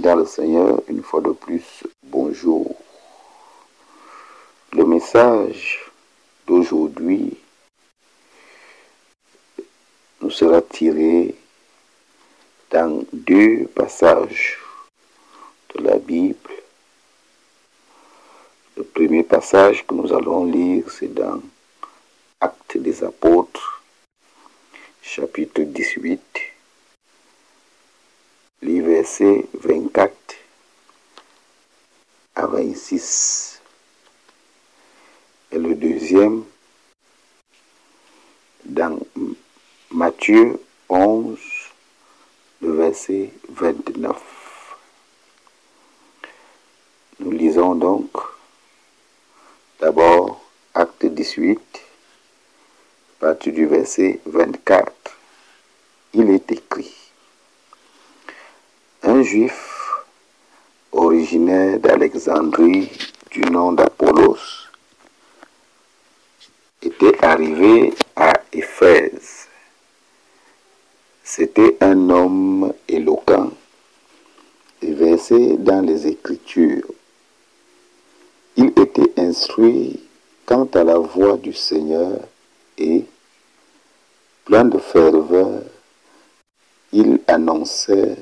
dans le Seigneur, une fois de plus, bonjour. Le message d'aujourd'hui nous sera tiré dans deux passages de la Bible. Le premier passage que nous allons lire, c'est dans Actes des Apôtres, chapitre 18, les versets 24 à 26. Et le deuxième, dans Matthieu 11, le verset 29. Nous lisons donc d'abord acte 18, partir du verset 24. Il est écrit, juif originaire d'Alexandrie du nom d'Apollos était arrivé à Éphèse. C'était un homme éloquent et versé dans les Écritures. Il était instruit quant à la voix du Seigneur et, plein de ferveur, il annonçait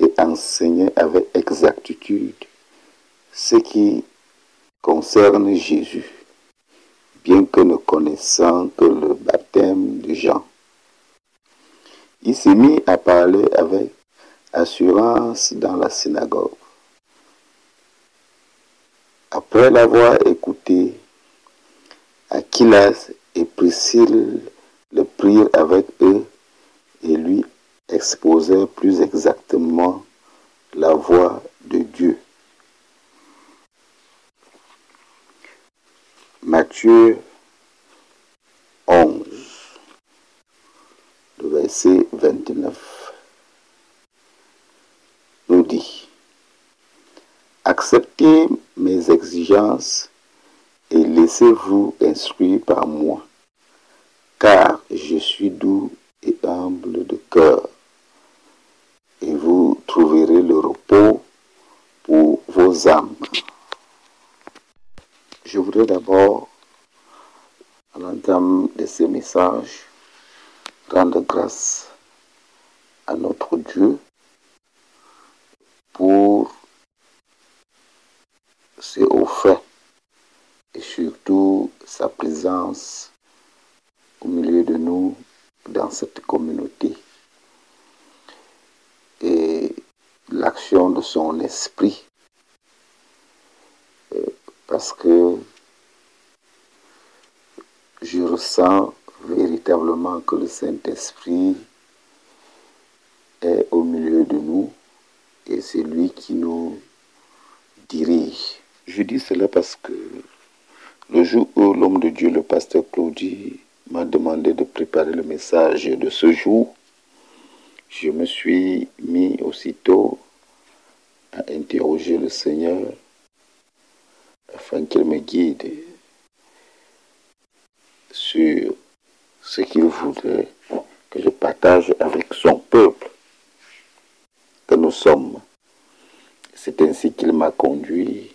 et enseignait avec exactitude ce qui concerne Jésus, bien que ne connaissant que le baptême de Jean. Il s'est mis à parler avec assurance dans la synagogue. Après l'avoir écouté, Aquilas et Priscille le prirent avec eux et lui exposèrent plus exactement la voix de Dieu. Matthieu 11, le verset 29, nous dit, Acceptez mes exigences et laissez-vous instruire par moi, car je suis doux et humble de cœur, et vous trouverez le repos pour vos âmes. Je d'abord, à l'entame de ce message, rendre grâce à notre Dieu pour ses hauts faits et surtout sa présence au milieu de nous dans cette communauté et l'action de son esprit parce que je ressens véritablement que le Saint-Esprit est au milieu de nous et c'est lui qui nous dirige. Je dis cela parce que le jour où l'homme de Dieu, le pasteur Claudie, m'a demandé de préparer le message de ce jour, je me suis mis aussitôt à interroger le Seigneur afin qu'il me guide sur ce qu'il voudrait que je partage avec son peuple que nous sommes. C'est ainsi qu'il m'a conduit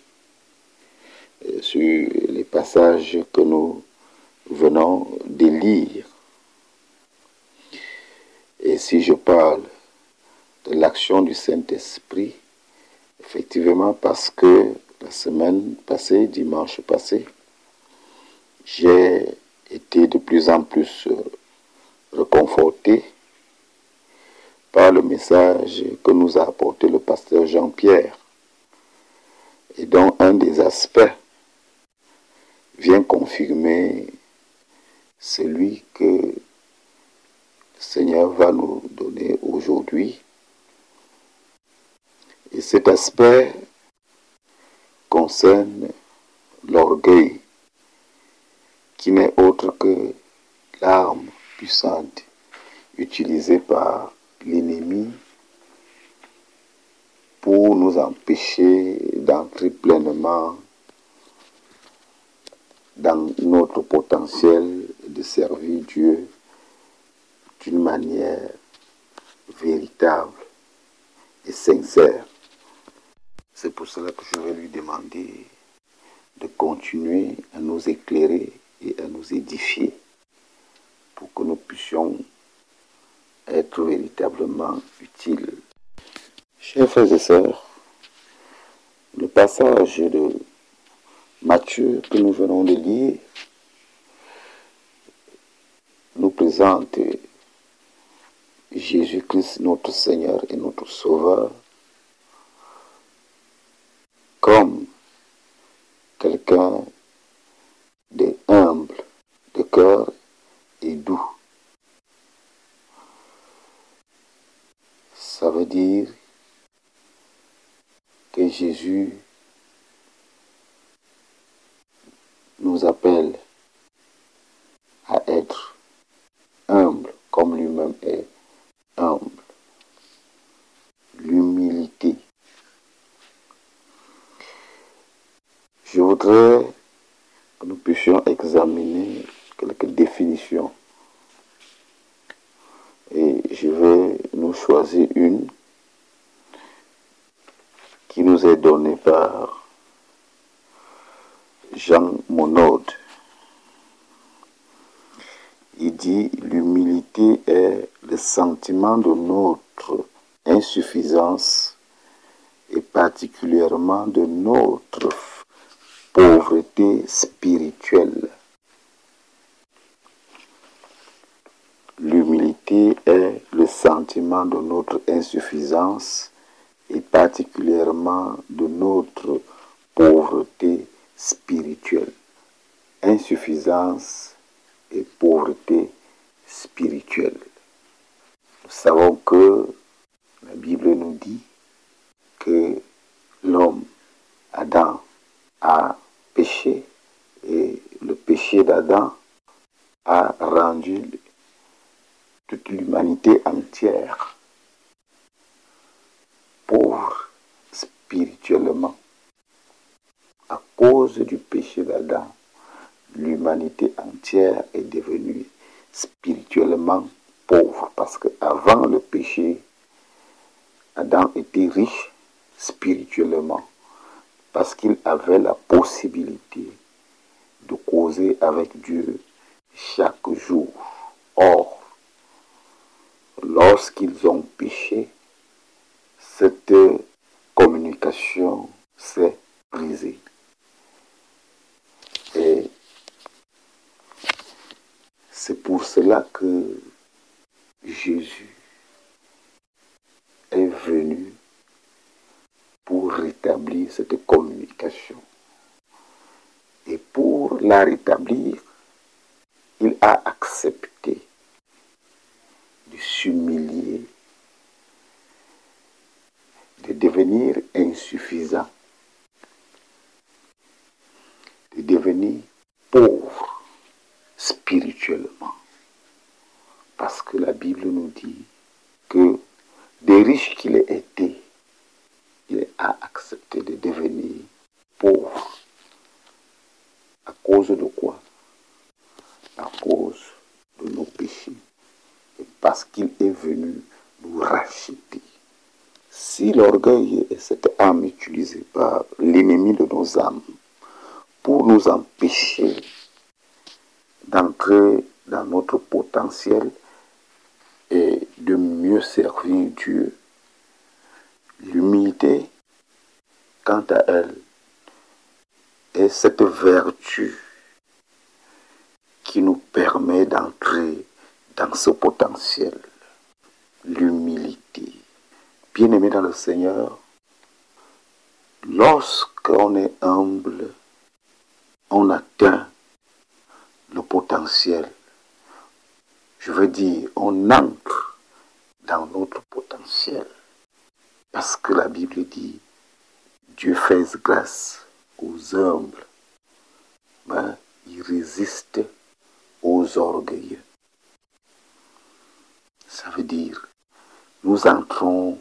sur les passages que nous venons de lire. Et si je parle de l'action du Saint-Esprit, effectivement parce que la semaine passée, dimanche passé, j'ai été de plus en plus reconforté par le message que nous a apporté le pasteur Jean-Pierre et dont un des aspects vient confirmer celui que le Seigneur va nous donner aujourd'hui. Et cet aspect concerne l'orgueil, qui n'est autre que l'arme puissante utilisée par l'ennemi pour nous empêcher d'entrer pleinement dans notre potentiel de servir Dieu d'une manière véritable et sincère. pour cela que je vais lui demander de continuer à nous éclairer et à nous édifier pour que nous puissions être véritablement utiles. Chers frères et sœurs, le passage de Matthieu que nous venons de lire nous présente Jésus-Christ, notre Seigneur et notre Sauveur, comme quelqu'un et doux. Ça veut dire que Jésus nous appelle à être humble comme lui-même est humble. L'humilité. Je voudrais que nous puissions examiner quelques définitions. Et je vais nous choisir une qui nous est donnée par Jean Monod. Il dit l'humilité est le sentiment de notre insuffisance et particulièrement de notre pauvreté spirituelle. L'humilité est le sentiment de notre insuffisance et particulièrement de notre pauvreté spirituelle. Insuffisance et pauvreté spirituelle. Nous savons que la Bible nous dit que l'homme, Adam, a péché et le péché d'Adam a rendu toute l'humanité entière pauvre spirituellement. À cause du péché d'Adam, l'humanité entière est devenue spirituellement pauvre parce qu'avant le péché, Adam était riche spirituellement parce qu'il avait la possibilité de causer avec Dieu chaque jour. Or, lorsqu'ils ont péché, cette s'est brisée. Et c'est pour cela que Jésus est venu pour rétablir cette communication. Et pour la rétablir, il a accepté de s'humilier, de devenir insuffisant, de devenir pauvre spirituellement. Parce que la Bible nous dit que des riches qu'il ait été, il a accepté de devenir pauvre. À cause de quoi? À cause de nos péchés. Et parce qu'il est venu nous racheter. Si l'orgueil est cette âme utilisée par l'ennemi de nos âmes pour nous empêcher d'entrer dans notre potentiel et de mieux servir Dieu, l'humilité, quant à elle, est cette vertu qui nous permet d'entrer dans ce potentiel, l'humilité. Bien-aimé dans le Seigneur, lorsqu'on est humble, on atteint le potentiel. Je veux dire, on entre dans notre potentiel. Parce que la Bible dit, Dieu fait grâce aux humbles, mais il résiste aux orgueilleux. Ça veut dire, nous entrons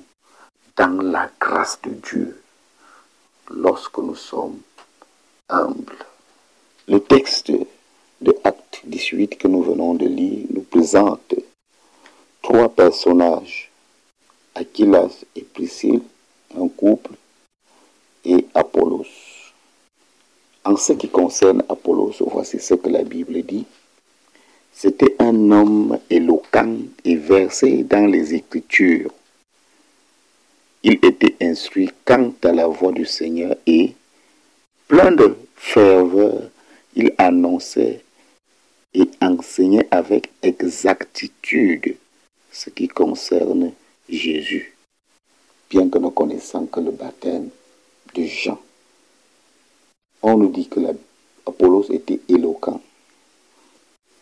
dans la grâce de Dieu lorsque nous sommes humbles. Le texte de Acte 18 que nous venons de lire nous présente trois personnages, Aquilas et Priscille, un couple, et En ce qui concerne Apollos, voici ce que la Bible dit. C'était un homme éloquent et versé dans les Écritures. Il était instruit quant à la voix du Seigneur et, plein de ferveur, il annonçait et enseignait avec exactitude ce qui concerne Jésus, bien que nous connaissons que le baptême de Jean. On nous dit que Apollos était éloquent.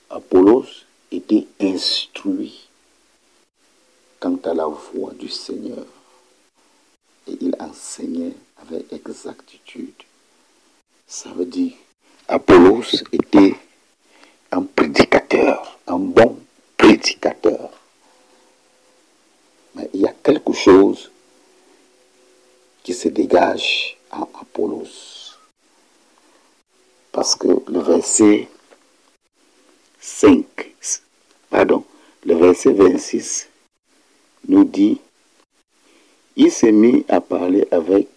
Apollos était instruit quant à la voix du Seigneur et il enseignait avec exactitude. Ça veut dire Apollos était un prédicateur, un bon prédicateur. Mais il y a quelque chose qui se dégage en Apollos. Parce que le verset 5, pardon, le verset 26 nous dit, il s'est mis à parler avec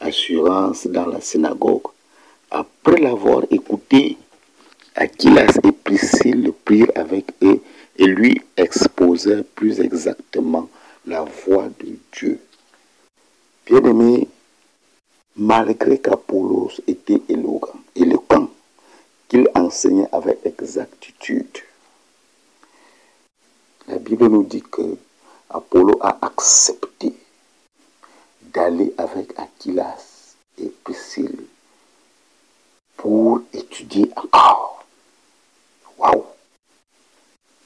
assurance dans la synagogue. Après l'avoir écouté, Aquilas et Priscille le prirent avec eux et lui exposèrent plus exactement la voix de Dieu. Bien-aimé, malgré qu'Apollos était éloquent, éloquent qu'il enseignait avec exactitude, la Bible nous dit que Apollo a accepté d'aller avec Aquilas et Priscille pour étudier encore. Waouh!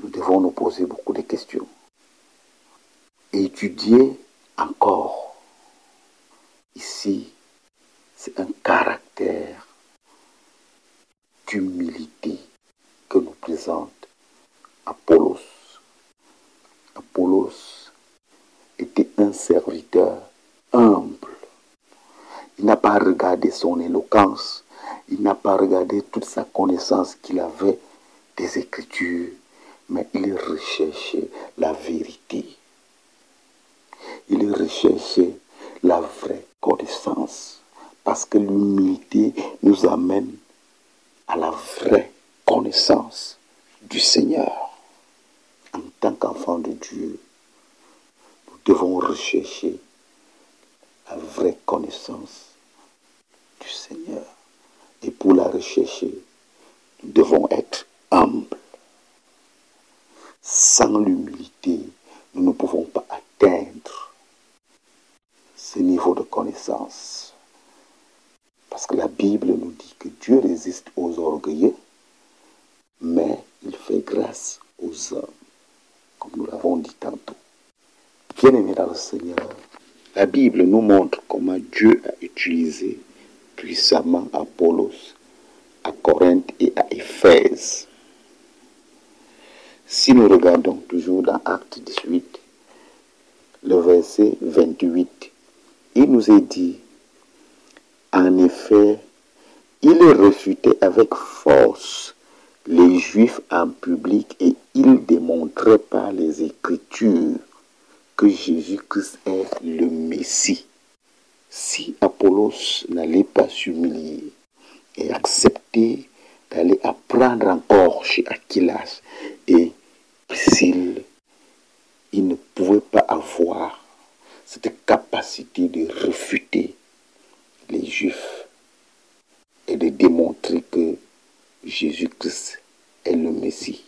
Nous devons nous poser beaucoup de questions. Étudier encore. Ici, c'est un caractère d'humilité que nous présente Apollos. Apollos était un serviteur humble. Il n'a pas regardé son éloquence, il n'a pas regardé toute sa connaissance qu'il avait des Écritures, mais il recherchait la vérité. Il recherchait la vraie connaissance, parce que l'humilité nous amène à la vraie connaissance du Seigneur. En tant qu'enfant de Dieu, nous devons rechercher la vraie connaissance du Seigneur. Et pour la rechercher, nous devons être humbles. Sans l'humilité, nous ne pouvons pas atteindre ce niveau de connaissance. Parce que la Bible nous dit que Dieu résiste aux orgueilleux, mais il fait grâce aux hommes, comme nous l'avons dit tantôt. Bien-aimés dans le Seigneur, la Bible nous montre comment Dieu a utilisé puissamment Apollos à Corinthe et à Éphèse. Si nous regardons toujours dans Acte 18, le verset 28, il nous est dit, en effet, il refutait avec force les Juifs en public et il démontrait par les Écritures que Jésus-Christ est le Messie. Si Apollos n'allait pas s'humilier et accepter d'aller apprendre encore chez Aquilas et Priscille, il ne pouvait pas avoir cette capacité de refuter les Juifs et de démontrer que Jésus-Christ est le Messie.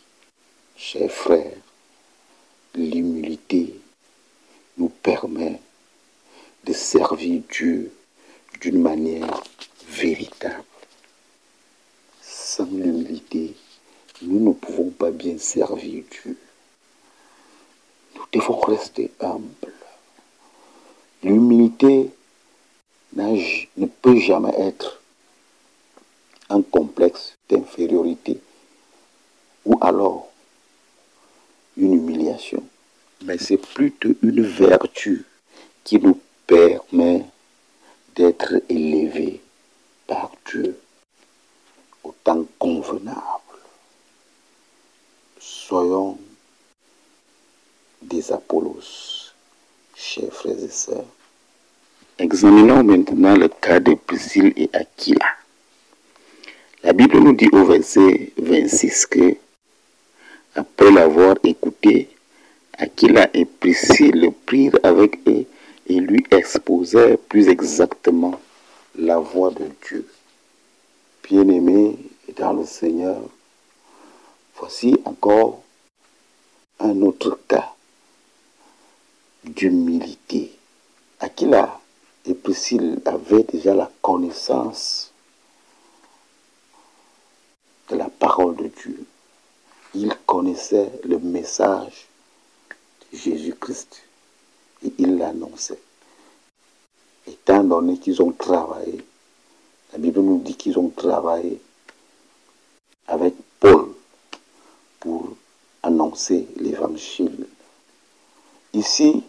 Chers frères, l'humilité nous permet de servir Dieu d'une manière véritable. Sans l'humilité, nous ne pouvons pas bien servir Dieu. Nous devons rester humbles. L'humilité ne peut jamais être un complexe d'infériorité ou alors une humiliation, mais c'est plutôt une vertu qui nous permet d'être élevés par Dieu au temps convenable. Soyons des Apollos, chers frères et sœurs. Examinons maintenant le cas de Priscille et Aquila. La Bible nous dit au verset 26 que, après l'avoir écouté, Aquila et Priscille le prirent avec eux et lui exposèrent plus exactement la voix de Dieu. Bien-aimé dans le Seigneur, voici encore un autre cas d'humilité. Aquila et Priscille avaient déjà la connaissance de la parole de Dieu. Ils connaissaient le message Jésus-Christ et ils l'annonçaient. Étant donné qu'ils ont travaillé, la Bible nous dit qu'ils ont travaillé avec Paul pour annoncer l'évangile. Ici,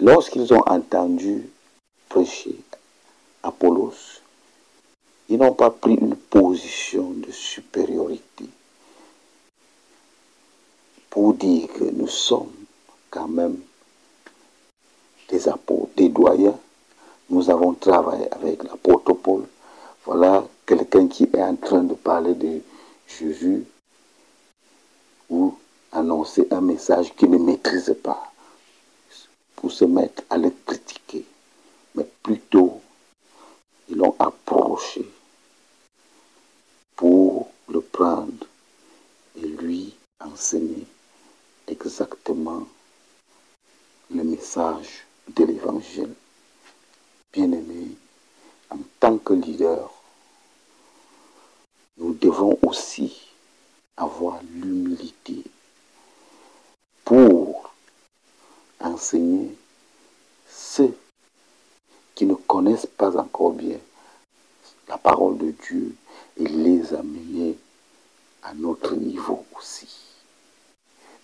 lorsqu'ils ont entendu prêcher Apollos, ils n'ont pas pris une position de supériorité pour dire que nous sommes quand même des apôtres, des doyens. Nous avons travaillé avec l'apôtre Paul. Voilà quelqu'un qui est en train de parler de Jésus ou annoncer un message qu'il ne maîtrise pas pour se mettre à le critiquer. Mais plutôt, ils l'ont approché pour le prendre et lui enseigner le message de l'évangile. Bien-aimé, en tant que leader, nous devons aussi avoir l'humilité pour enseigner ceux qui ne connaissent pas encore bien la parole de Dieu et les amener à notre niveau aussi.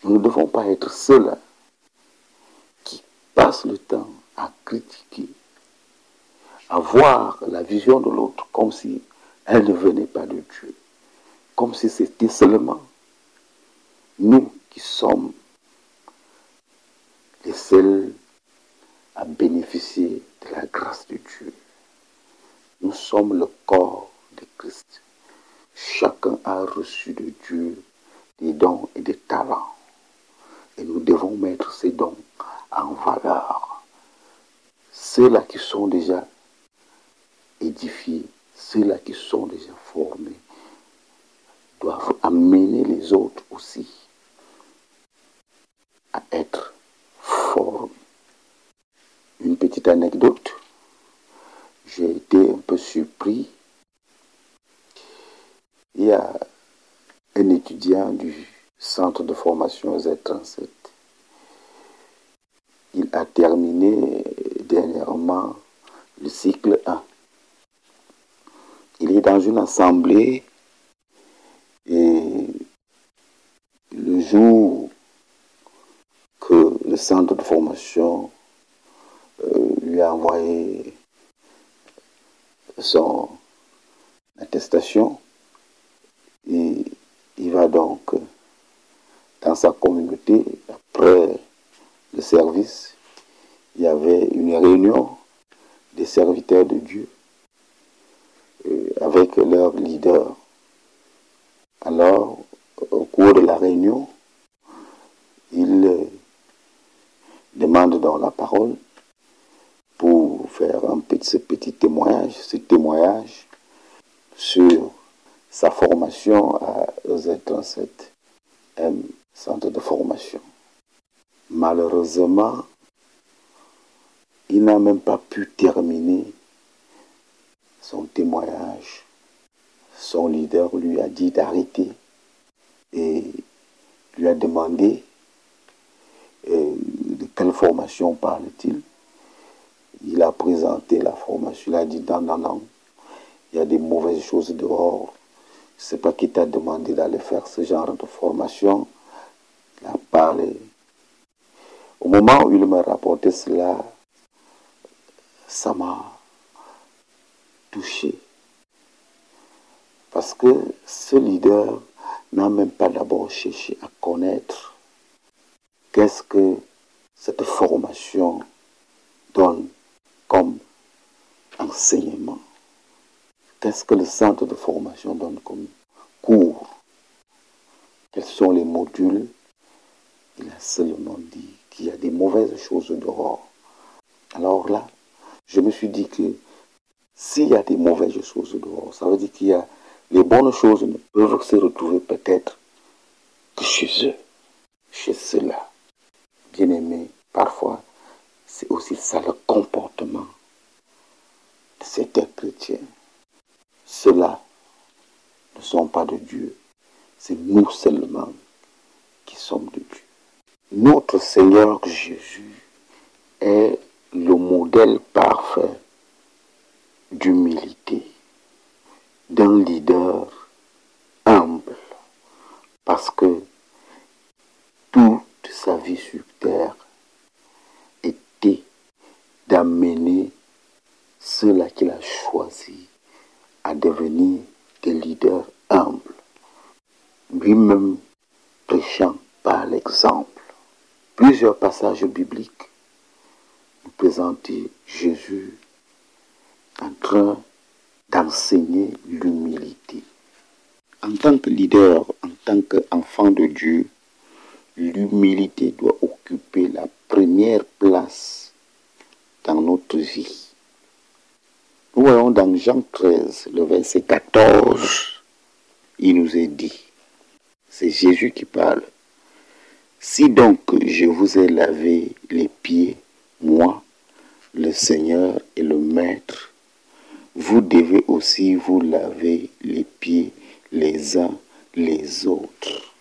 Nous ne devons pas être ceux-là qui passent le temps à critiquer, à voir la vision de l'autre comme si elle ne venait pas de Dieu, comme si c'était seulement nous qui sommes les seuls à bénéficier de la grâce de Dieu. Nous sommes le corps de Christ. Chacun a reçu de Dieu des dons et des talents. Et nous devons mettre ces dons en valeur. Ceux-là qui sont déjà édifiés, ceux-là qui sont déjà formés, doivent amener les autres aussi à être formés. Une petite anecdote. J'ai été un peu surpris. Il y a un étudiant du centre de formation Z37. Il a terminé dernièrement le cycle 1. Il est dans une assemblée et le jour que le centre de formation euh, lui a envoyé son attestation, et il va donc dans sa communauté, après le service, il y avait une réunion des serviteurs de Dieu euh, avec leur leader. Alors, au cours de la réunion, il euh, demande dans la parole pour faire un petit, petit témoignage, ce témoignage sur sa formation à EZ37M, centre de formation. Malheureusement, il n'a même pas pu terminer son témoignage. Son leader lui a dit d'arrêter et lui a demandé euh, de quelle formation parle-t-il? Il a présenté la formation, il a dit non, non, non, il y a des mauvaises choses dehors. Sais pas qui t'a demandé d'aller faire ce genre de formation. Il a parlé. Au moment où il m'a rapporté cela, ça m'a touché. Parce que ce leader n'a même pas d'abord cherché à connaître qu'est-ce que cette formation donne comme enseignement. Qu'est-ce que le centre de formation donne comme cours Quels sont les modules? Il a seulement dit qu'il y a des mauvaises choses dehors. Alors là, je me suis dit que s'il y a des mauvaises choses dehors, ça veut dire qu'il y a les bonnes choses ne peuvent se retrouver peut-être que chez eux, chez ceux-là. Bien aimé, parfois, c'est aussi ça le comportement de certains chrétiens. Ceux-là ne sont pas de Dieu, c'est nous seulement qui sommes de Dieu. Notre Seigneur Jésus est le modèle parfait d'humilité, d'un leader humble, parce que toute sa vie sur terre était d'amener ceux-là qu'il a choisis à devenir des leaders humbles, lui-même prêchant par l'exemple. Plusieurs passages bibliques Jésus en train d'enseigner l'humilité. En tant que leader, en tant qu'enfant de Dieu, l'humilité doit occuper la première place dans notre vie. Nous voyons dans Jean 13, le verset 14, il nous est dit, c'est Jésus qui parle, si donc je vous ai lavé les pieds, moi, le Seigneur et le Maître, vous devez aussi vous laver les pieds les uns les autres.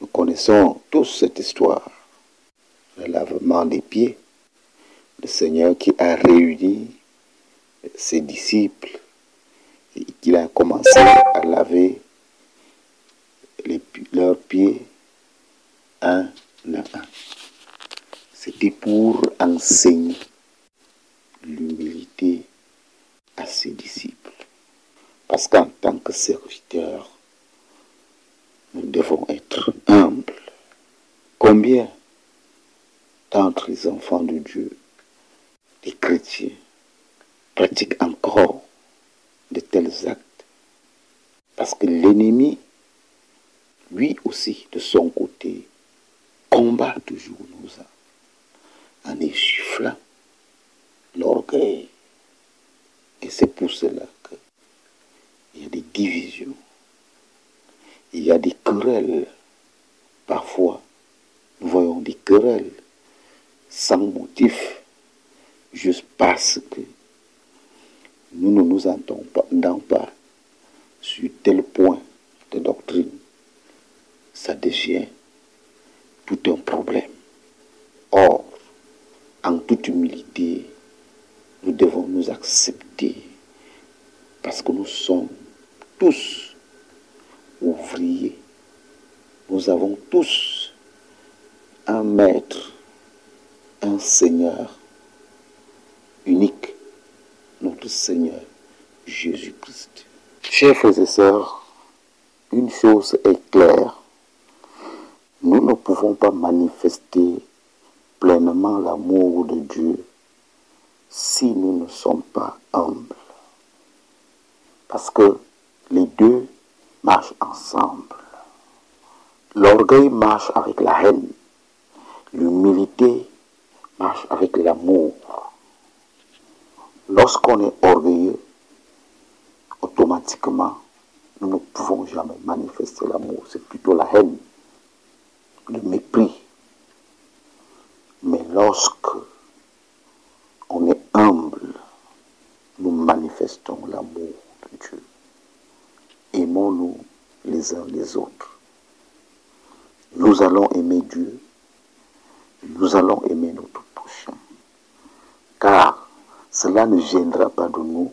Nous connaissons tous cette histoire, le lavement des pieds, le Seigneur qui a réuni ses disciples et qu'il a commencé à laver leurs pieds un à un. C'était pour enseigner l'humilité à ses disciples. Parce qu'en tant que serviteurs, nous devons être humbles. Combien d'entre les enfants de Dieu, des chrétiens, pratiquent encore de tels actes? Parce que l'ennemi, lui aussi, de son côté, combat toujours nos âmes en essoufflant l'orgueil. Et c'est pour cela qu'il y a des divisions, il y a des querelles. Parfois, nous voyons des querelles sans motif, juste parce que nous ne nous entendons pas sur tel point de doctrine. Ça devient tout un problème. Or, en toute humilité, nous devons nous accepter parce que nous sommes tous ouvriers. Nous avons tous un maître, un Seigneur unique, notre Seigneur Jésus-Christ. Chers frères et sœurs, une chose est claire, nous ne pouvons pas manifester pleinement l'amour de Dieu si nous ne sommes pas humbles. Parce que les deux marchent ensemble. L'orgueil marche avec la haine. L'humilité marche avec l'amour. Lorsqu'on est orgueilleux, automatiquement, nous ne pouvons jamais manifester l'amour. C'est plutôt la haine, le mépris. Mais lorsque on est humble, nous manifestons l'amour de Dieu. Aimons-nous les uns les autres. Nous allons aimer Dieu. Nous allons aimer notre prochain. Car cela ne gênera pas de nous.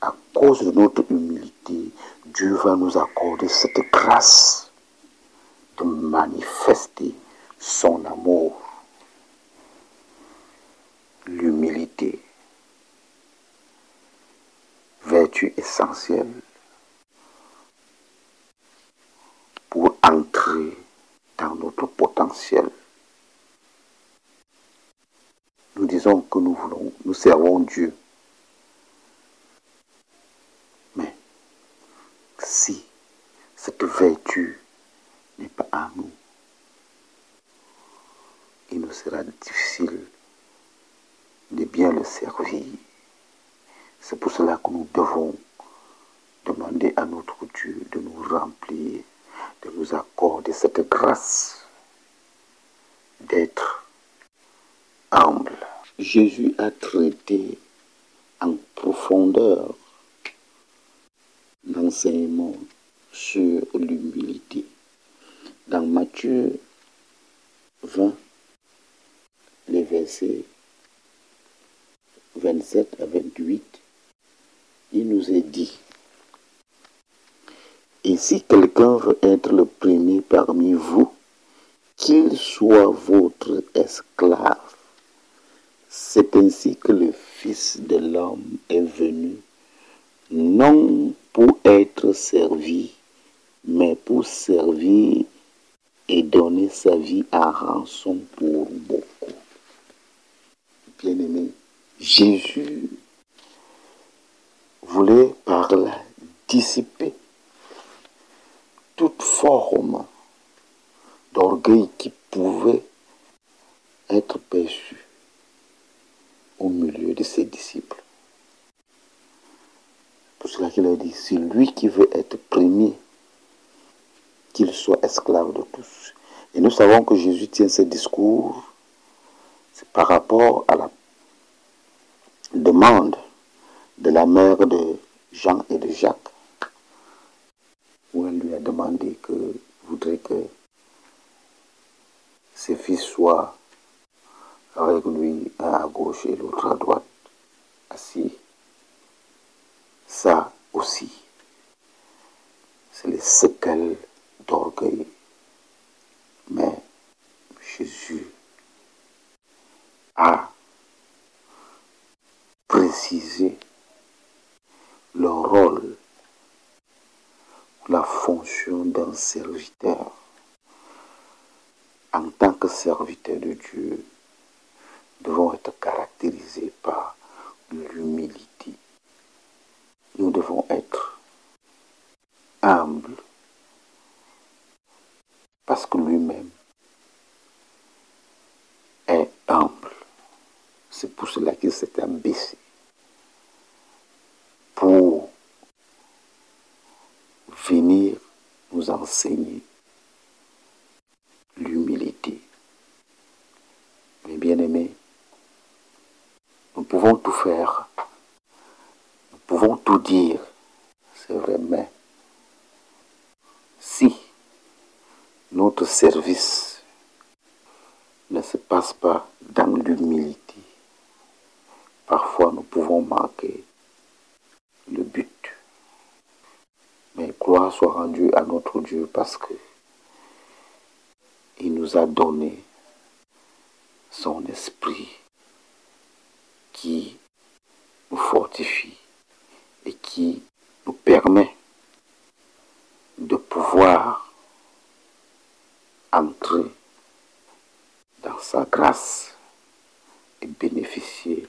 À cause de notre humilité, Dieu va nous accorder cette grâce de manifester son amour. L'humilité, vertu essentielle pour entrer dans notre potentiel. Nous disons que nous voulons, nous servons Dieu. et bien le servir. C'est pour cela que nous devons demander à notre Dieu de nous remplir, de nous accorder cette grâce d'être humble. Jésus a traité en profondeur l'enseignement sur l'humilité. Dans Matthieu 20, les versets 27 à 28, il nous est dit, et si quelqu'un veut être le premier parmi vous, qu'il soit votre esclave. C'est ainsi que le Fils de l'homme est venu, non pour être servi, mais pour servir et donner sa vie à rançon pour beaucoup. Bien-aimé, Jésus voulait par là dissiper toute forme d'orgueil qui pouvait être perçu au milieu de ses disciples. Pour cela qu'il a dit, c'est lui qui veut être premier, qu'il soit esclave de tous. Et nous savons que Jésus tient ce discours, par rapport à la demande de la mère de Jean et de Jacques, où elle lui a demandé que voudrait que ses fils soient avec lui, un à gauche et l'autre à droite, assis. Ça aussi, c'est les séquelles d'orgueil. Mais Jésus a précisé le rôle, la fonction d'un serviteur. En tant que serviteur de Dieu, être caractérisés par l'humilité. Nous devons être humbles parce que lui-même est humble. C'est pour cela qu'il s'est abaissé pour venir nous enseigner l'humilité. Mes bien-aimés, nous pouvons tout faire, nous pouvons tout dire, c'est vrai, mais si notre service ne se passe pas dans l'humilité, parfois nous pouvons manquer le but. Mais gloire soit rendue à notre Dieu parce que il nous a donné son esprit qui nous fortifie et qui nous permet de pouvoir entrer dans sa grâce et bénéficier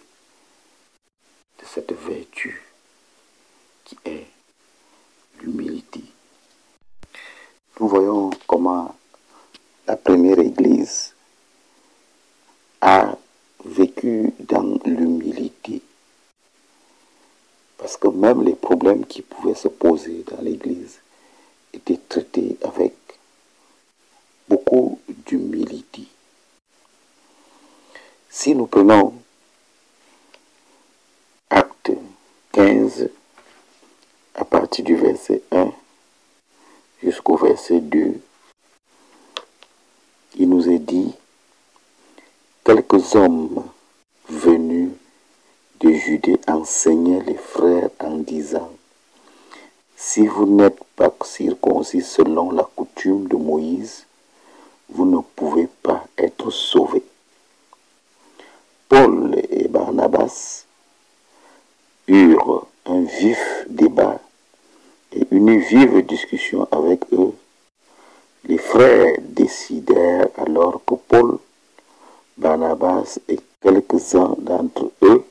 de cette vertu qui est l'humilité. Nous voyons comment la première Église a dans l'humilité. Parce que même les problèmes qui pouvaient se poser dans l'Église étaient traités avec beaucoup d'humilité. Si nous prenons acte 15 à partir du verset 1 jusqu'au verset 2, il nous est dit, quelques hommes venus de Judée enseignaient les frères si vous n'êtes pas circoncis selon la coutume de Moïse, vous ne pouvez pas être sauvés. Paul et Barnabas eurent un vif débat et une vive discussion avec eux. Les frères décidèrent alors que Paul, Barnabas et quelques-uns d'entre eux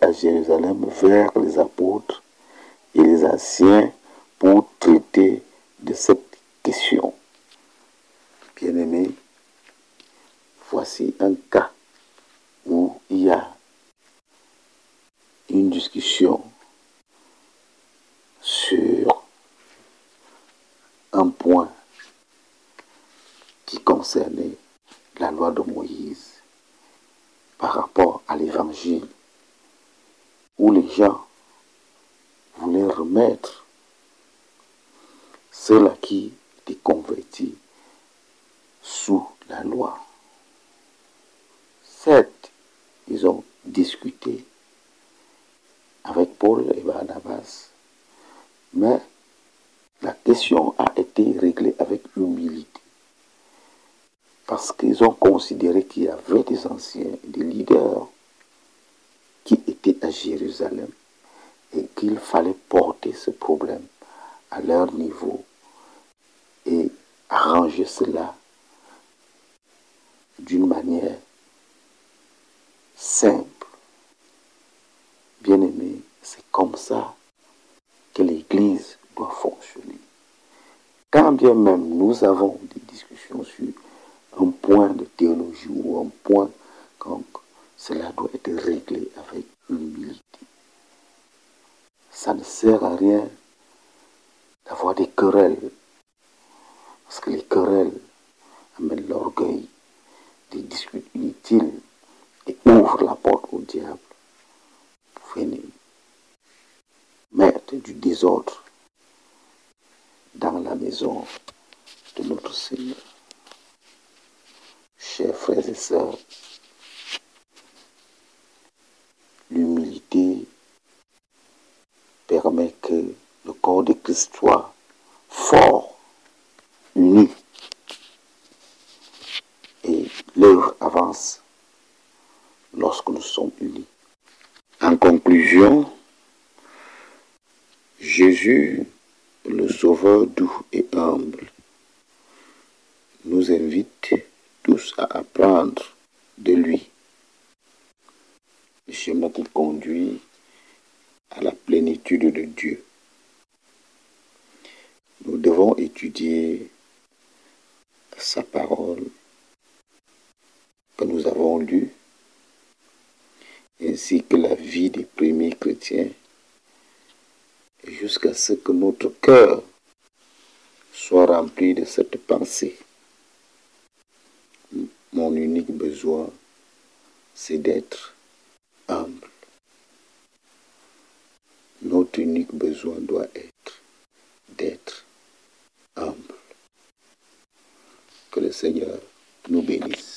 à Jérusalem vers les apôtres et les anciens pour traiter de cette question. Bien-aimés, voici un cas où une discussion sur un point qui concernait la loi de Moïse par rapport à l'évangile où les gens voulaient remettre ceux-là qui étaient convertis sous la loi. Certes, ils ont discuté avec Paul et Barnabas, mais la question a été réglée avec humilité. Parce qu'ils ont considéré qu'il y avait des anciens, des leaders qui étaient à Jérusalem et qu'il fallait porter ce problème à leur niveau et arranger cela d'une manière simple. Bien aimé, c'est comme ça que l'Église doit fonctionner. Quand bien même nous avons des discussions sur un point de théologie ou un point comme cela doit être réglé avec humilité. Ça ne sert à rien d'avoir des querelles, parce que les querelles amènent l'orgueil, des disputes inutiles et ouvrent la porte au diable pour venir mettre du désordre dans la maison de notre Seigneur. Chers frères et sœurs, l'humilité permet que le corps de Christ soit fort, uni, et lorsque nous sommes unis. En conclusion, Jésus, le Sauveur doux et humble, nous invite tous à apprendre de lui le chemin qui conduit à la plénitude de Dieu. Nous devons étudier sa parole que nous avons lue, ainsi que la vie des premiers chrétiens, jusqu'à ce que notre cœur soit rempli de cette pensée. Mon unique besoin, c'est d'être humble. Notre unique besoin doit être d'être humble. Que le Seigneur nous bénisse.